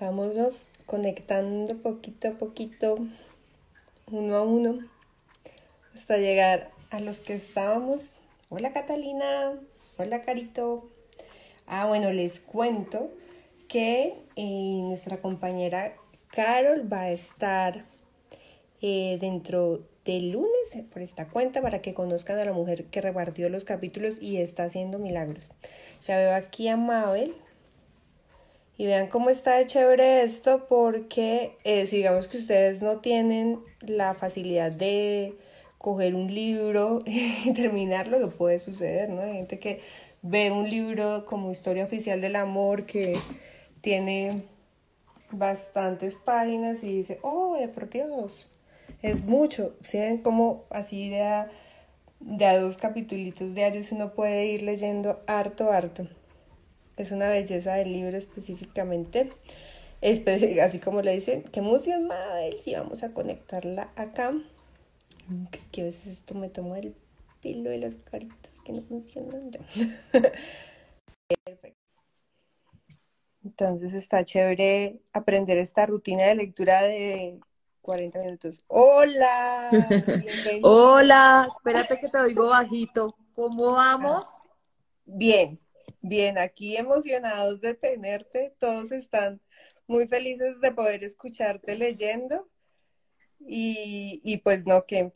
Vámonos conectando poquito a poquito, uno a uno, hasta llegar a los que estábamos. Hola Catalina, hola Carito. Ah, bueno, les cuento que eh, nuestra compañera Carol va a estar eh, dentro del lunes por esta cuenta para que conozcan a la mujer que repartió los capítulos y está haciendo milagros. Ya veo aquí a Mabel, y vean cómo está de chévere esto porque eh, digamos que ustedes no tienen la facilidad de coger un libro y terminarlo, que puede suceder, ¿no? Hay gente que ve un libro como historia oficial del amor que tiene bastantes páginas y dice, oh, eh, por Dios, es mucho. ¿Sí ven cómo así de a, de a dos capitulitos diarios uno puede ir leyendo harto, harto? Es una belleza del libro específicamente. Así como le dicen, qué emoción, Mabel, si vamos a conectarla acá. Es que a veces esto me toma el pelo de las caritas que no funcionan. Perfecto. Entonces está chévere aprender esta rutina de lectura de 40 minutos. Hola. Hola, espérate que te oigo bajito. ¿Cómo vamos? Bien, Bien, aquí emocionados de tenerte, todos están muy felices de poder escucharte leyendo. Y, pues no, que,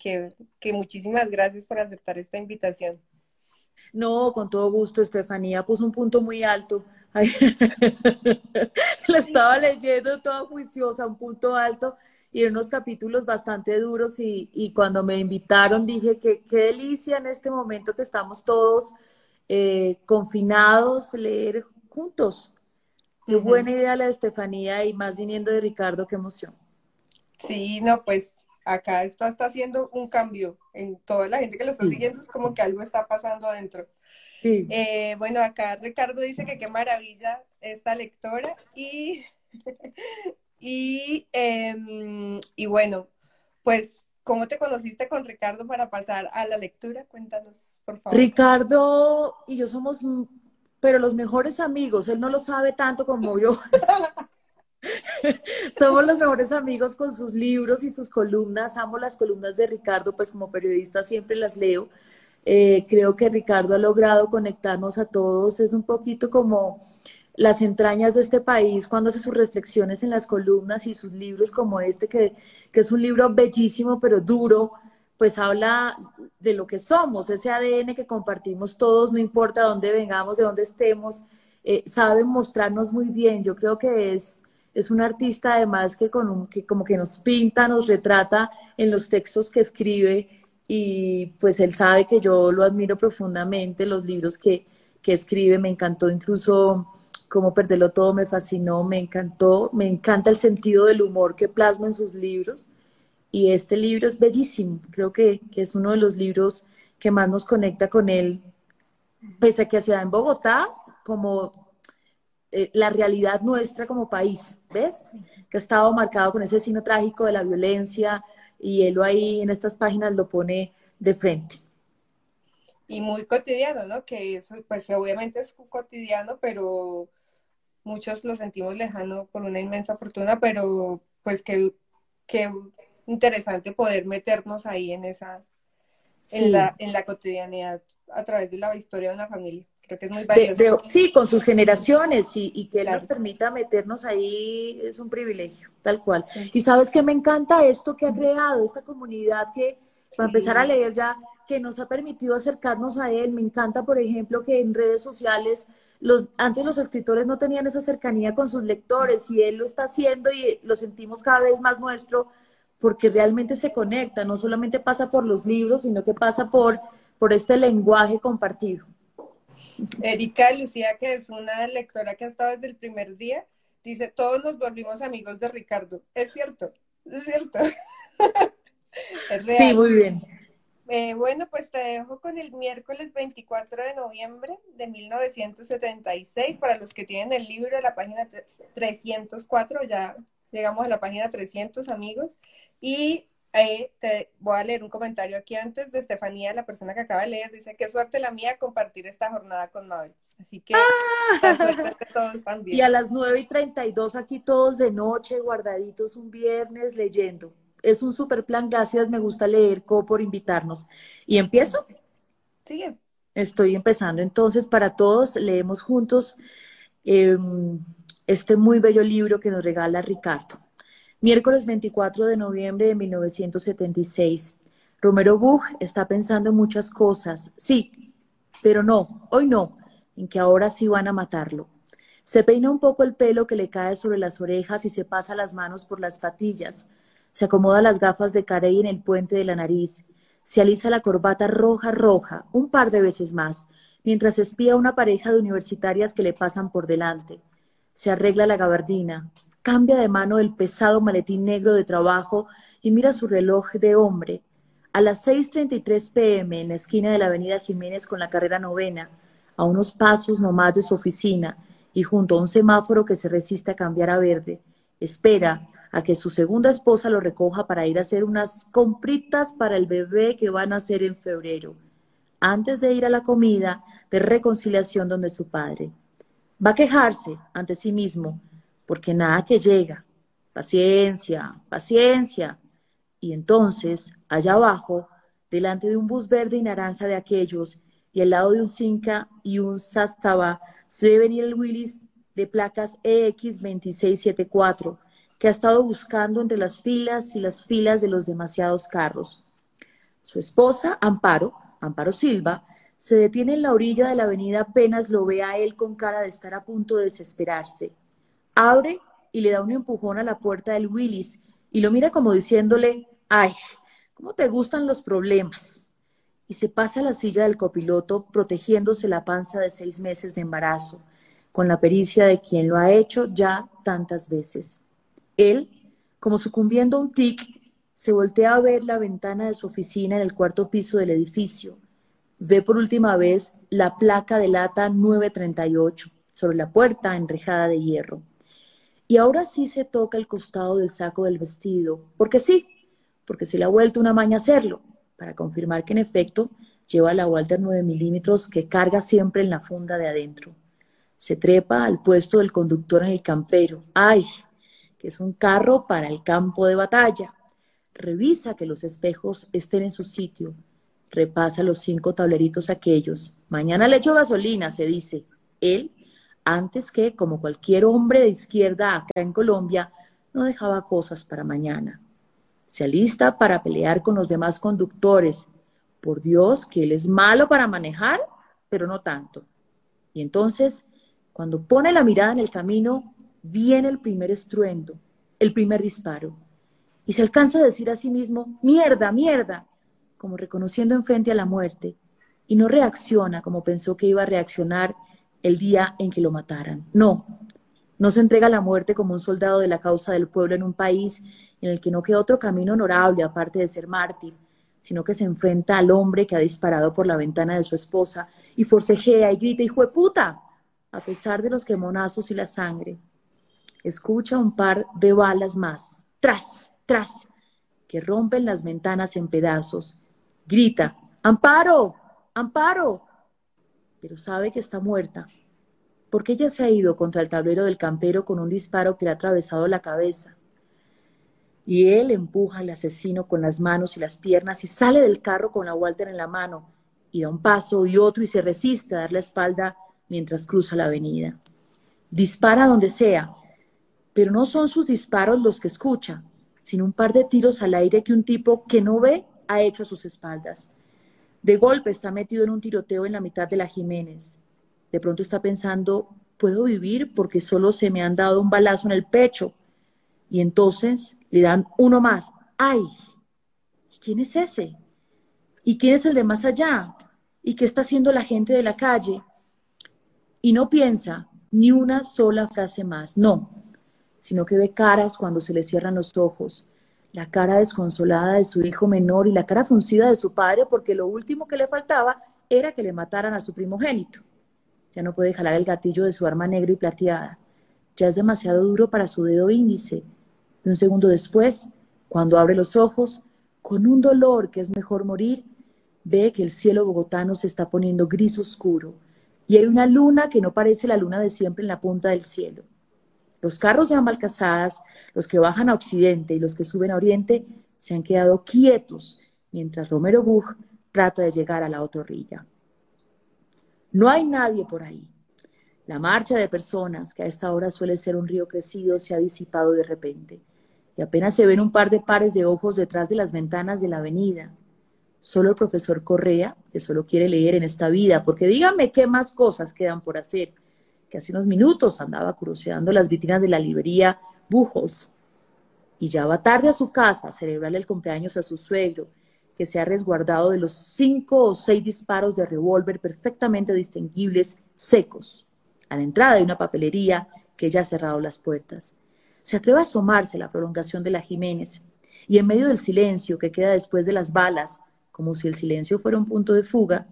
que, muchísimas gracias por aceptar esta invitación. No, con todo gusto, Estefanía. Puso un punto muy alto. La estaba leyendo toda juiciosa, un punto alto. Y unos capítulos bastante duros. Y, y cuando me invitaron dije que qué delicia en este momento que estamos todos eh, confinados, leer juntos. Qué buena idea la de Estefanía y más viniendo de Ricardo, qué emoción. Sí, no, pues acá esto está haciendo un cambio en toda la gente que lo está siguiendo, es como que algo está pasando adentro. Sí. Eh, bueno, acá Ricardo dice que qué maravilla esta lectora y, y, em, y bueno, pues, ¿cómo te conociste con Ricardo para pasar a la lectura? Cuéntanos. Ricardo y yo somos, pero los mejores amigos, él no lo sabe tanto como yo. somos los mejores amigos con sus libros y sus columnas. Amo las columnas de Ricardo, pues como periodista siempre las leo. Eh, creo que Ricardo ha logrado conectarnos a todos. Es un poquito como las entrañas de este país cuando hace sus reflexiones en las columnas y sus libros como este, que, que es un libro bellísimo pero duro, pues habla de lo que somos, ese ADN que compartimos todos, no importa dónde vengamos, de dónde estemos, eh, sabe mostrarnos muy bien. Yo creo que es, es un artista además que, con un, que como que nos pinta, nos retrata en los textos que escribe y pues él sabe que yo lo admiro profundamente, los libros que, que escribe, me encantó incluso cómo perderlo todo, me fascinó, me encantó, me encanta el sentido del humor que plasma en sus libros y este libro es bellísimo. Creo que, es uno de los libros que más nos conecta con él, pese a que se da en Bogotá, como eh, la realidad nuestra como país, ¿ves? Que ha estado marcado con ese signo trágico de la violencia y él ahí en estas páginas lo pone de frente. Y muy cotidiano, ¿no? Que eso, pues obviamente es cotidiano, pero muchos lo sentimos lejano por una inmensa fortuna, pero pues que, que interesante poder meternos ahí en esa, en, la, en la cotidianidad a través de la historia de una familia. Creo que es muy valioso. sí, con sus generaciones y, y que nos permita meternos ahí es un privilegio, tal cual. Y sabes que me encanta esto que ha creado, esta comunidad que, para empezar a leer ya, que nos ha permitido acercarnos a él. Me encanta, por ejemplo, que en redes sociales, los, antes los escritores no tenían esa cercanía con sus lectores y él lo está haciendo y lo sentimos cada vez más nuestro porque realmente se conecta, no solamente pasa por los libros, sino que pasa por, por este lenguaje compartido. Erika Lucía, que es una lectora que ha estado desde el primer día, dice, todos nos volvimos amigos de Ricardo. Es cierto, es cierto. es real. Sí, muy bien. Eh, bueno, pues te dejo con el miércoles 24 de noviembre de 1976. Para los que tienen el libro, la página 304, ya llegamos a la página 300, amigos. Y eh, te voy a leer un comentario aquí antes de Estefanía, la persona que acaba de leer. Dice, qué suerte la mía compartir esta jornada con Mabel. Así que ¡Ah! todos también. Y a las 9 y 32 aquí todos de noche, guardaditos un viernes leyendo. Es un super plan, gracias, me gusta leer, Co por invitarnos. ¿Y empiezo? Sigue. Estoy empezando. Entonces, para todos, leemos juntos em, este muy bello libro que nos regala Ricardo. Miércoles 24 de noviembre de 1976. Romero Buch está pensando en muchas cosas. Sí, pero no, hoy no en que ahora sí van a matarlo. Se peina un poco el pelo que le cae sobre las orejas y se pasa las manos por las patillas. Se acomoda las gafas de carey en el puente de la nariz. Se alisa la corbata roja, roja, un par de veces más, mientras espía a una pareja de universitarias que le pasan por delante. Se arregla la gabardina, cambia de mano el pesado maletín negro de trabajo y mira su reloj de hombre. A las 6.33 pm, en la esquina de la avenida Jiménez con la carrera novena, a unos pasos nomás de su oficina y junto a un semáforo que se resiste a cambiar a verde, espera a que su segunda esposa lo recoja para ir a hacer unas compritas para el bebé que van a hacer en febrero, antes de ir a la comida de reconciliación donde su padre. Va a quejarse ante sí mismo, porque nada que llega. Paciencia, paciencia. Y entonces, allá abajo, delante de un bus verde y naranja de aquellos, y al lado de un Cinca y un Sastaba se ve venir el Willis de placas EX2674, que ha estado buscando entre las filas y las filas de los demasiados carros. Su esposa, Amparo, Amparo Silva, se detiene en la orilla de la avenida apenas lo ve a él con cara de estar a punto de desesperarse. Abre y le da un empujón a la puerta del Willis y lo mira como diciéndole, ay, ¿cómo te gustan los problemas? y se pasa a la silla del copiloto protegiéndose la panza de seis meses de embarazo, con la pericia de quien lo ha hecho ya tantas veces. Él, como sucumbiendo a un tic, se voltea a ver la ventana de su oficina en el cuarto piso del edificio. Ve por última vez la placa de lata 938 sobre la puerta enrejada de hierro. Y ahora sí se toca el costado del saco del vestido, porque sí, porque se le ha vuelto una maña hacerlo para confirmar que en efecto lleva la Walter 9 milímetros que carga siempre en la funda de adentro. Se trepa al puesto del conductor en el campero. ¡Ay! Que es un carro para el campo de batalla. Revisa que los espejos estén en su sitio. Repasa los cinco tableritos aquellos. Mañana le echo gasolina, se dice. Él, antes que, como cualquier hombre de izquierda acá en Colombia, no dejaba cosas para mañana se alista para pelear con los demás conductores. Por Dios, que él es malo para manejar, pero no tanto. Y entonces, cuando pone la mirada en el camino, viene el primer estruendo, el primer disparo. Y se alcanza a decir a sí mismo, mierda, mierda, como reconociendo enfrente a la muerte. Y no reacciona como pensó que iba a reaccionar el día en que lo mataran. No, no se entrega a la muerte como un soldado de la causa del pueblo en un país en el que no queda otro camino honorable aparte de ser mártir, sino que se enfrenta al hombre que ha disparado por la ventana de su esposa y forcejea y grita, hijo de puta, a pesar de los quemonazos y la sangre. Escucha un par de balas más, tras, tras, que rompen las ventanas en pedazos. Grita, Amparo, Amparo, pero sabe que está muerta porque ella se ha ido contra el tablero del campero con un disparo que le ha atravesado la cabeza. Y él empuja al asesino con las manos y las piernas y sale del carro con la Walter en la mano y da un paso y otro y se resiste a dar la espalda mientras cruza la avenida. Dispara donde sea, pero no son sus disparos los que escucha, sino un par de tiros al aire que un tipo que no ve ha hecho a sus espaldas. De golpe está metido en un tiroteo en la mitad de la Jiménez. De pronto está pensando, puedo vivir porque solo se me han dado un balazo en el pecho. Y entonces le dan uno más. ¡Ay! quién es ese? ¿Y quién es el de más allá? ¿Y qué está haciendo la gente de la calle? Y no piensa ni una sola frase más, no, sino que ve caras cuando se le cierran los ojos, la cara desconsolada de su hijo menor y la cara fruncida de su padre porque lo último que le faltaba era que le mataran a su primogénito. Ya no puede jalar el gatillo de su arma negra y plateada. Ya es demasiado duro para su dedo índice. Y un segundo después, cuando abre los ojos, con un dolor que es mejor morir, ve que el cielo bogotano se está poniendo gris oscuro y hay una luna que no parece la luna de siempre en la punta del cielo. Los carros de ambas calzadas, los que bajan a occidente y los que suben a oriente, se han quedado quietos mientras Romero Bug trata de llegar a la otra orilla. No hay nadie por ahí. La marcha de personas, que a esta hora suele ser un río crecido, se ha disipado de repente y apenas se ven un par de pares de ojos detrás de las ventanas de la avenida. Solo el profesor Correa, que solo quiere leer en esta vida, porque dígame qué más cosas quedan por hacer, que hace unos minutos andaba cruceando las vitrinas de la librería Buchholz y ya va tarde a su casa a celebrarle el cumpleaños a su suegro, que se ha resguardado de los cinco o seis disparos de revólver perfectamente distinguibles secos, a la entrada de una papelería que ya ha cerrado las puertas. Se atreve a asomarse a la prolongación de la Jiménez y en medio del silencio que queda después de las balas, como si el silencio fuera un punto de fuga,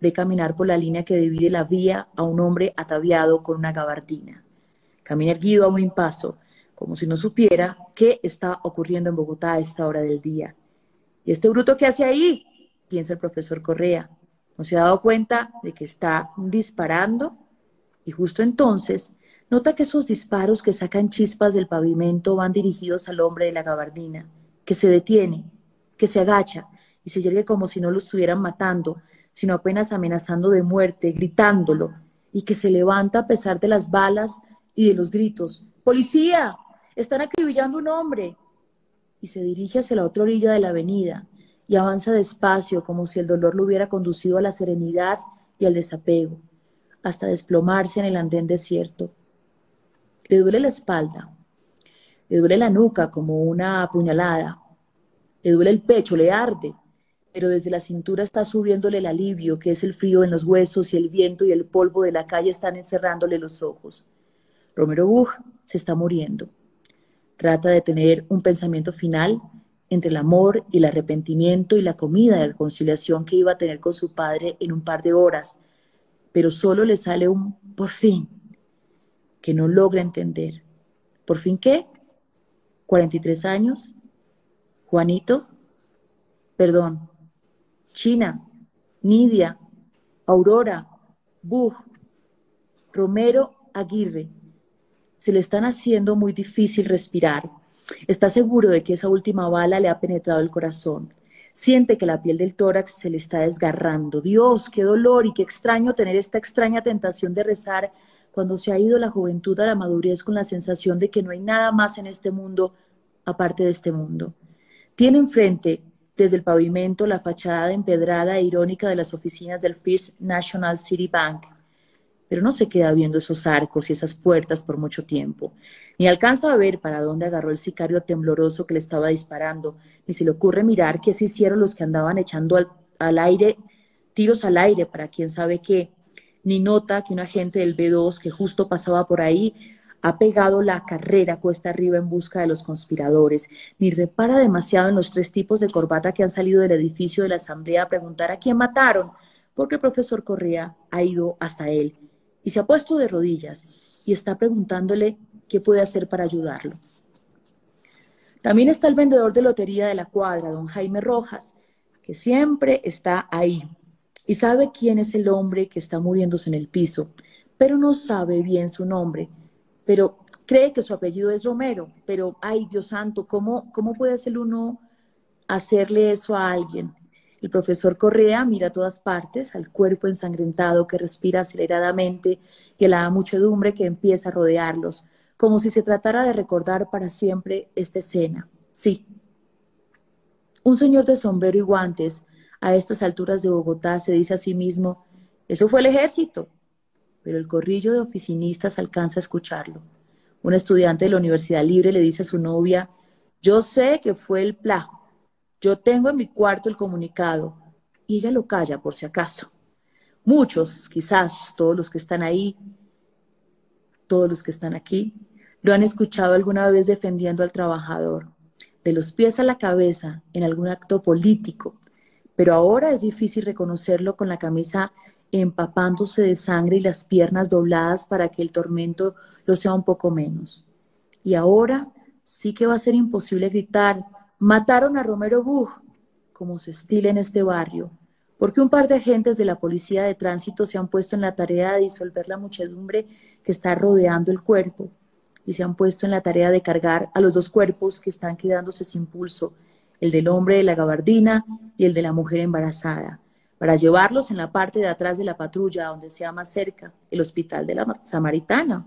ve caminar por la línea que divide la vía a un hombre ataviado con una gabardina. Camina erguido a un paso, como si no supiera qué está ocurriendo en Bogotá a esta hora del día. ¿Y este bruto qué hace ahí? piensa el profesor Correa. ¿No se ha dado cuenta de que está disparando? Y justo entonces nota que esos disparos que sacan chispas del pavimento van dirigidos al hombre de la gabardina, que se detiene, que se agacha y se yergue como si no lo estuvieran matando, sino apenas amenazando de muerte, gritándolo, y que se levanta a pesar de las balas y de los gritos. ¡Policía! Están acribillando un hombre. Y se dirige hacia la otra orilla de la avenida y avanza despacio como si el dolor lo hubiera conducido a la serenidad y al desapego, hasta desplomarse en el andén desierto. Le duele la espalda, le duele la nuca como una puñalada, le duele el pecho, le arde, pero desde la cintura está subiéndole el alivio, que es el frío en los huesos y el viento y el polvo de la calle están encerrándole los ojos. Romero Bug se está muriendo. Trata de tener un pensamiento final entre el amor y el arrepentimiento y la comida de reconciliación que iba a tener con su padre en un par de horas, pero solo le sale un por fin que no logra entender. ¿Por fin qué? ¿43 años? Juanito? Perdón, China, Nidia, Aurora, Bug, Romero, Aguirre. Se le están haciendo muy difícil respirar. Está seguro de que esa última bala le ha penetrado el corazón. Siente que la piel del tórax se le está desgarrando. Dios, qué dolor y qué extraño tener esta extraña tentación de rezar cuando se ha ido la juventud a la madurez con la sensación de que no hay nada más en este mundo aparte de este mundo. Tiene enfrente desde el pavimento la fachada empedrada e irónica de las oficinas del First National City Bank. Pero no se queda viendo esos arcos y esas puertas por mucho tiempo, ni alcanza a ver para dónde agarró el sicario tembloroso que le estaba disparando, ni se le ocurre mirar qué se hicieron los que andaban echando al, al aire, tiros al aire para quién sabe qué, ni nota que un agente del B2 que justo pasaba por ahí ha pegado la carrera cuesta arriba en busca de los conspiradores, ni repara demasiado en los tres tipos de corbata que han salido del edificio de la Asamblea a preguntar a quién mataron, porque el profesor Correa ha ido hasta él y se ha puesto de rodillas y está preguntándole qué puede hacer para ayudarlo. También está el vendedor de lotería de la cuadra, don Jaime Rojas, que siempre está ahí y sabe quién es el hombre que está muriéndose en el piso, pero no sabe bien su nombre pero cree que su apellido es Romero, pero ay Dios santo, ¿cómo, cómo puede hacer uno hacerle eso a alguien? El profesor Correa mira a todas partes, al cuerpo ensangrentado que respira aceleradamente y a la muchedumbre que empieza a rodearlos, como si se tratara de recordar para siempre esta escena. Sí. Un señor de sombrero y guantes, a estas alturas de Bogotá, se dice a sí mismo, eso fue el ejército, pero el corrillo de oficinistas alcanza a escucharlo. Un estudiante de la Universidad Libre le dice a su novia, yo sé que fue el PLA, yo tengo en mi cuarto el comunicado, y ella lo calla por si acaso. Muchos, quizás todos los que están ahí, todos los que están aquí, lo han escuchado alguna vez defendiendo al trabajador, de los pies a la cabeza, en algún acto político, pero ahora es difícil reconocerlo con la camisa empapándose de sangre y las piernas dobladas para que el tormento lo sea un poco menos. Y ahora sí que va a ser imposible gritar, mataron a Romero Bug, como se estila en este barrio, porque un par de agentes de la policía de tránsito se han puesto en la tarea de disolver la muchedumbre que está rodeando el cuerpo y se han puesto en la tarea de cargar a los dos cuerpos que están quedándose sin pulso, el del hombre de la gabardina y el de la mujer embarazada, para llevarlos en la parte de atrás de la patrulla, donde sea más cerca, el hospital de la Samaritana.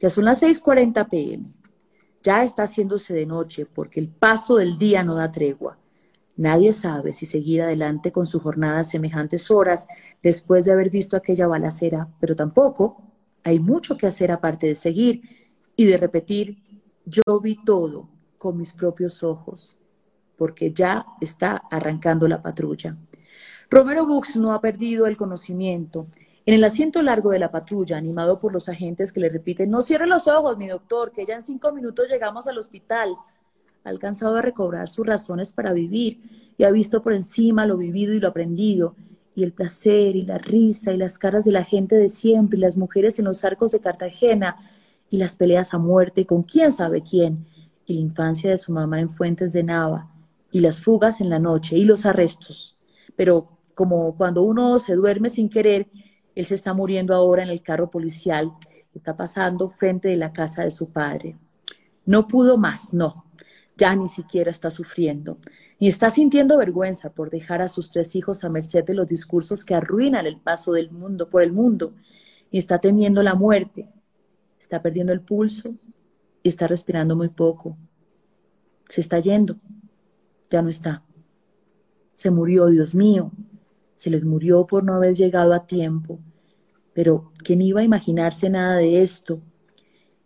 Ya son las 6:40 pm. Ya está haciéndose de noche porque el paso del día no da tregua. Nadie sabe si seguir adelante con su jornada a semejantes horas después de haber visto aquella balacera, pero tampoco hay mucho que hacer aparte de seguir y de repetir, yo vi todo con mis propios ojos, porque ya está arrancando la patrulla. Romero Bux no ha perdido el conocimiento. En el asiento largo de la patrulla, animado por los agentes que le repiten, no cierre los ojos, mi doctor, que ya en cinco minutos llegamos al hospital ha alcanzado a recobrar sus razones para vivir y ha visto por encima lo vivido y lo aprendido, y el placer y la risa y las caras de la gente de siempre y las mujeres en los arcos de Cartagena y las peleas a muerte con quién sabe quién, y la infancia de su mamá en Fuentes de Nava, y las fugas en la noche y los arrestos. Pero como cuando uno se duerme sin querer, él se está muriendo ahora en el carro policial, está pasando frente de la casa de su padre. No pudo más, no, ya ni siquiera está sufriendo, ni está sintiendo vergüenza por dejar a sus tres hijos a merced de los discursos que arruinan el paso del mundo por el mundo, ni está temiendo la muerte, está perdiendo el pulso y está respirando muy poco. Se está yendo, ya no está. Se murió, Dios mío, se les murió por no haber llegado a tiempo. Pero, ¿quién iba a imaginarse nada de esto?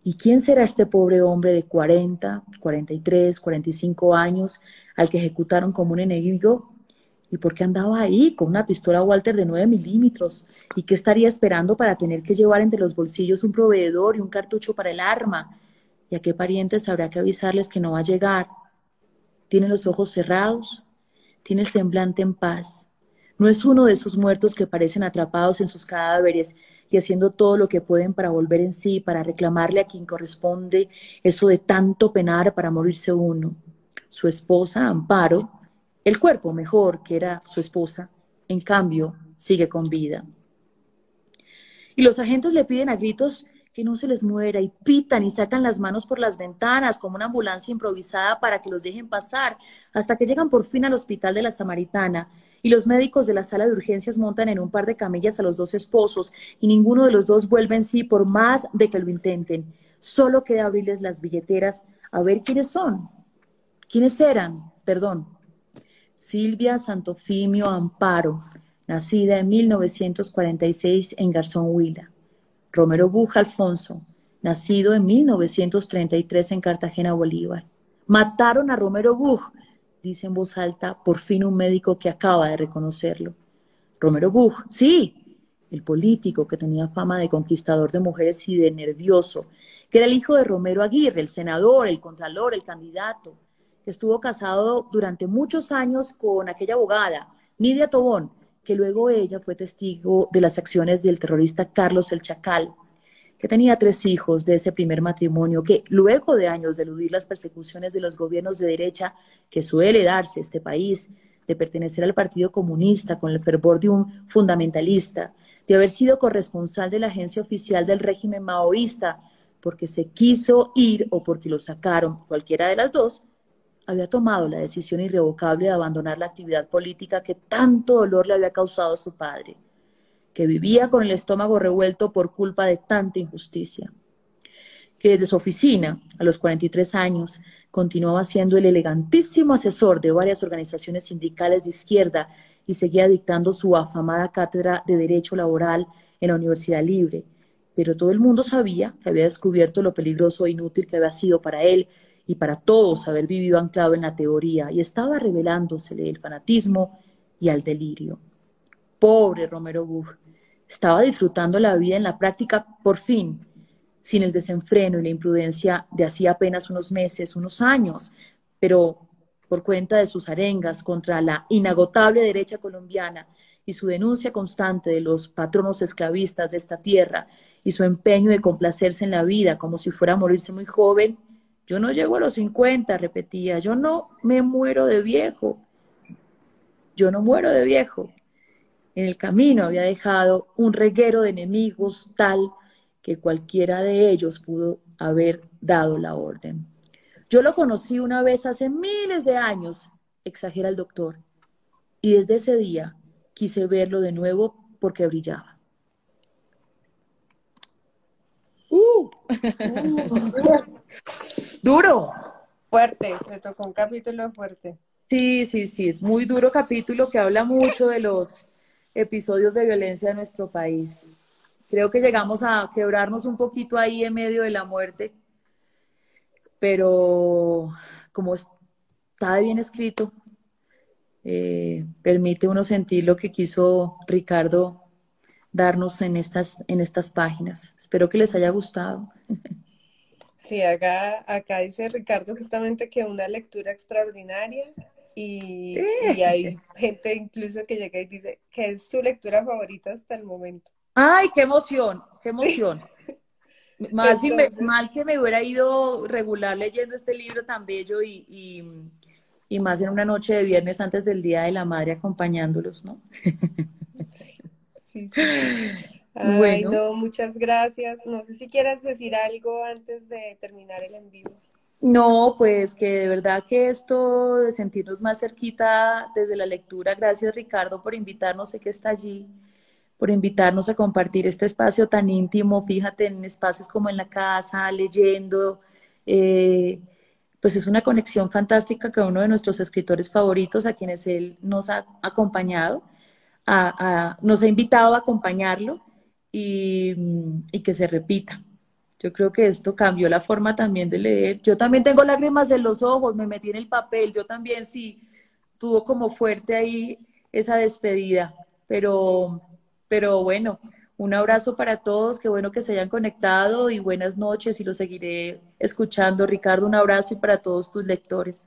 ¿Y quién será este pobre hombre de 40, 43, 45 años al que ejecutaron como un enemigo? ¿Y por qué andaba ahí con una pistola Walter de 9 milímetros? ¿Y qué estaría esperando para tener que llevar entre los bolsillos un proveedor y un cartucho para el arma? ¿Y a qué parientes habrá que avisarles que no va a llegar? Tiene los ojos cerrados, tiene el semblante en paz. No es uno de esos muertos que parecen atrapados en sus cadáveres y haciendo todo lo que pueden para volver en sí, para reclamarle a quien corresponde eso de tanto penar para morirse uno. Su esposa, Amparo, el cuerpo mejor que era su esposa, en cambio, sigue con vida. Y los agentes le piden a gritos que no se les muera y pitan y sacan las manos por las ventanas como una ambulancia improvisada para que los dejen pasar, hasta que llegan por fin al hospital de la Samaritana y los médicos de la sala de urgencias montan en un par de camillas a los dos esposos y ninguno de los dos vuelve en sí por más de que lo intenten. Solo queda abrirles las billeteras a ver quiénes son. ¿Quiénes eran? Perdón. Silvia Santofimio Amparo, nacida en 1946 en Garzón Huila. Romero Buja Alfonso, nacido en 1933 en Cartagena, Bolívar. Mataron a Romero Buj, dice en voz alta, por fin un médico que acaba de reconocerlo. Romero Buch, sí, el político que tenía fama de conquistador de mujeres y de nervioso, que era el hijo de Romero Aguirre, el senador, el contralor, el candidato, que estuvo casado durante muchos años con aquella abogada, Nidia Tobón, que luego ella fue testigo de las acciones del terrorista Carlos el Chacal, que tenía tres hijos de ese primer matrimonio, que luego de años de eludir las persecuciones de los gobiernos de derecha que suele darse este país, de pertenecer al Partido Comunista con el fervor de un fundamentalista, de haber sido corresponsal de la agencia oficial del régimen maoísta, porque se quiso ir o porque lo sacaron, cualquiera de las dos, había tomado la decisión irrevocable de abandonar la actividad política que tanto dolor le había causado a su padre que vivía con el estómago revuelto por culpa de tanta injusticia, que desde su oficina, a los 43 años, continuaba siendo el elegantísimo asesor de varias organizaciones sindicales de izquierda y seguía dictando su afamada cátedra de Derecho Laboral en la Universidad Libre. Pero todo el mundo sabía que había descubierto lo peligroso e inútil que había sido para él y para todos haber vivido anclado en la teoría y estaba revelándosele el fanatismo y al delirio. Pobre Romero Buch, estaba disfrutando la vida en la práctica por fin, sin el desenfreno y la imprudencia de hacía apenas unos meses, unos años, pero por cuenta de sus arengas contra la inagotable derecha colombiana y su denuncia constante de los patronos esclavistas de esta tierra y su empeño de complacerse en la vida como si fuera a morirse muy joven, yo no llego a los 50, repetía, yo no me muero de viejo. yo no muero de viejo. En el camino había dejado un reguero de enemigos tal que cualquiera de ellos pudo haber dado la orden. Yo lo conocí una vez hace miles de años, exagera el doctor, y desde ese día quise verlo de nuevo porque brillaba. Uh. Duro. Fuerte, me tocó un capítulo fuerte. Sí, sí, sí, muy duro capítulo que habla mucho de los episodios de violencia en nuestro país. Creo que llegamos a quebrarnos un poquito ahí en medio de la muerte, pero como está bien escrito, eh, permite uno sentir lo que quiso Ricardo darnos en estas, en estas páginas. Espero que les haya gustado. Sí, acá, acá dice Ricardo justamente que una lectura extraordinaria y, y, hay gente incluso que llega y dice que es su lectura favorita hasta el momento. ¡Ay, qué emoción! ¡Qué emoción! Mal, mal que me hubiera ido regular leyendo este libro tan bello y, y, más en una noche de viernes antes del Día de la Madre acompañándolos, ¿no? Sí, sí. Ay, no, muchas gracias. No sé si quieras decir algo antes de terminar el en vivo. No, pues que de verdad que esto de sentirnos más cerquita desde la lectura, gracias Ricardo por invitarnos, sé que está allí, por invitarnos a compartir este espacio tan íntimo, fíjate, en espacios como en la casa, leyendo, eh, pues es una conexión fantástica con uno de nuestros escritores favoritos, a quienes él nos ha acompañado, nos ha invitado a acompañarlo y que se repita. Yo creo que esto cambió la forma también de leer. Yo también tengo lágrimas en los ojos, me metí en el papel, yo también sí, tuvo como fuerte ahí esa despedida, pero, pero bueno, un abrazo para todos, qué bueno que se hayan conectado y buenas noches y lo seguiré escuchando. Ricardo, un abrazo y para todos tus lectores.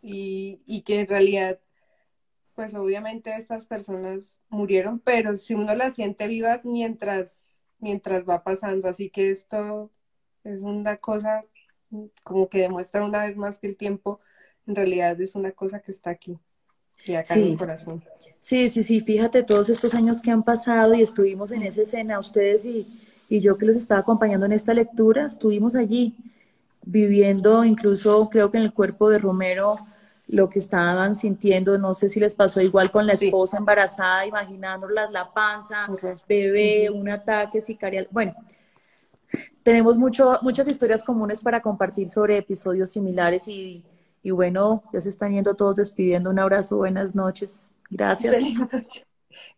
Y, y que en realidad, pues obviamente estas personas murieron, pero si uno las siente vivas mientras mientras va pasando. Así que esto es una cosa como que demuestra una vez más que el tiempo en realidad es una cosa que está aquí. Y acá en el corazón. Sí, sí, sí, fíjate todos estos años que han pasado y estuvimos en esa escena, ustedes y, y yo que los estaba acompañando en esta lectura, estuvimos allí viviendo incluso creo que en el cuerpo de Romero lo que estaban sintiendo, no sé si les pasó igual con la esposa embarazada, imaginándolas la panza, bebé, un ataque sicarial. Bueno, tenemos mucho, muchas historias comunes para compartir sobre episodios similares y, y bueno, ya se están yendo todos despidiendo. Un abrazo, buenas noches. Gracias.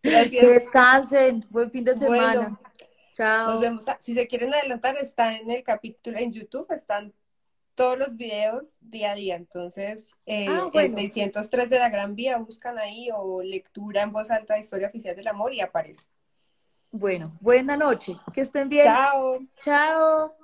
Gracias. Que descansen. Buen fin de semana. Chao. Nos vemos. Si se quieren adelantar, está en el capítulo en YouTube, están todos los videos día a día. Entonces, eh, ah, en 603 de la Gran Vía buscan ahí o lectura en voz alta de Historia Oficial del Amor y aparece. Bueno, buena noche. Que estén bien. Chao. Chao.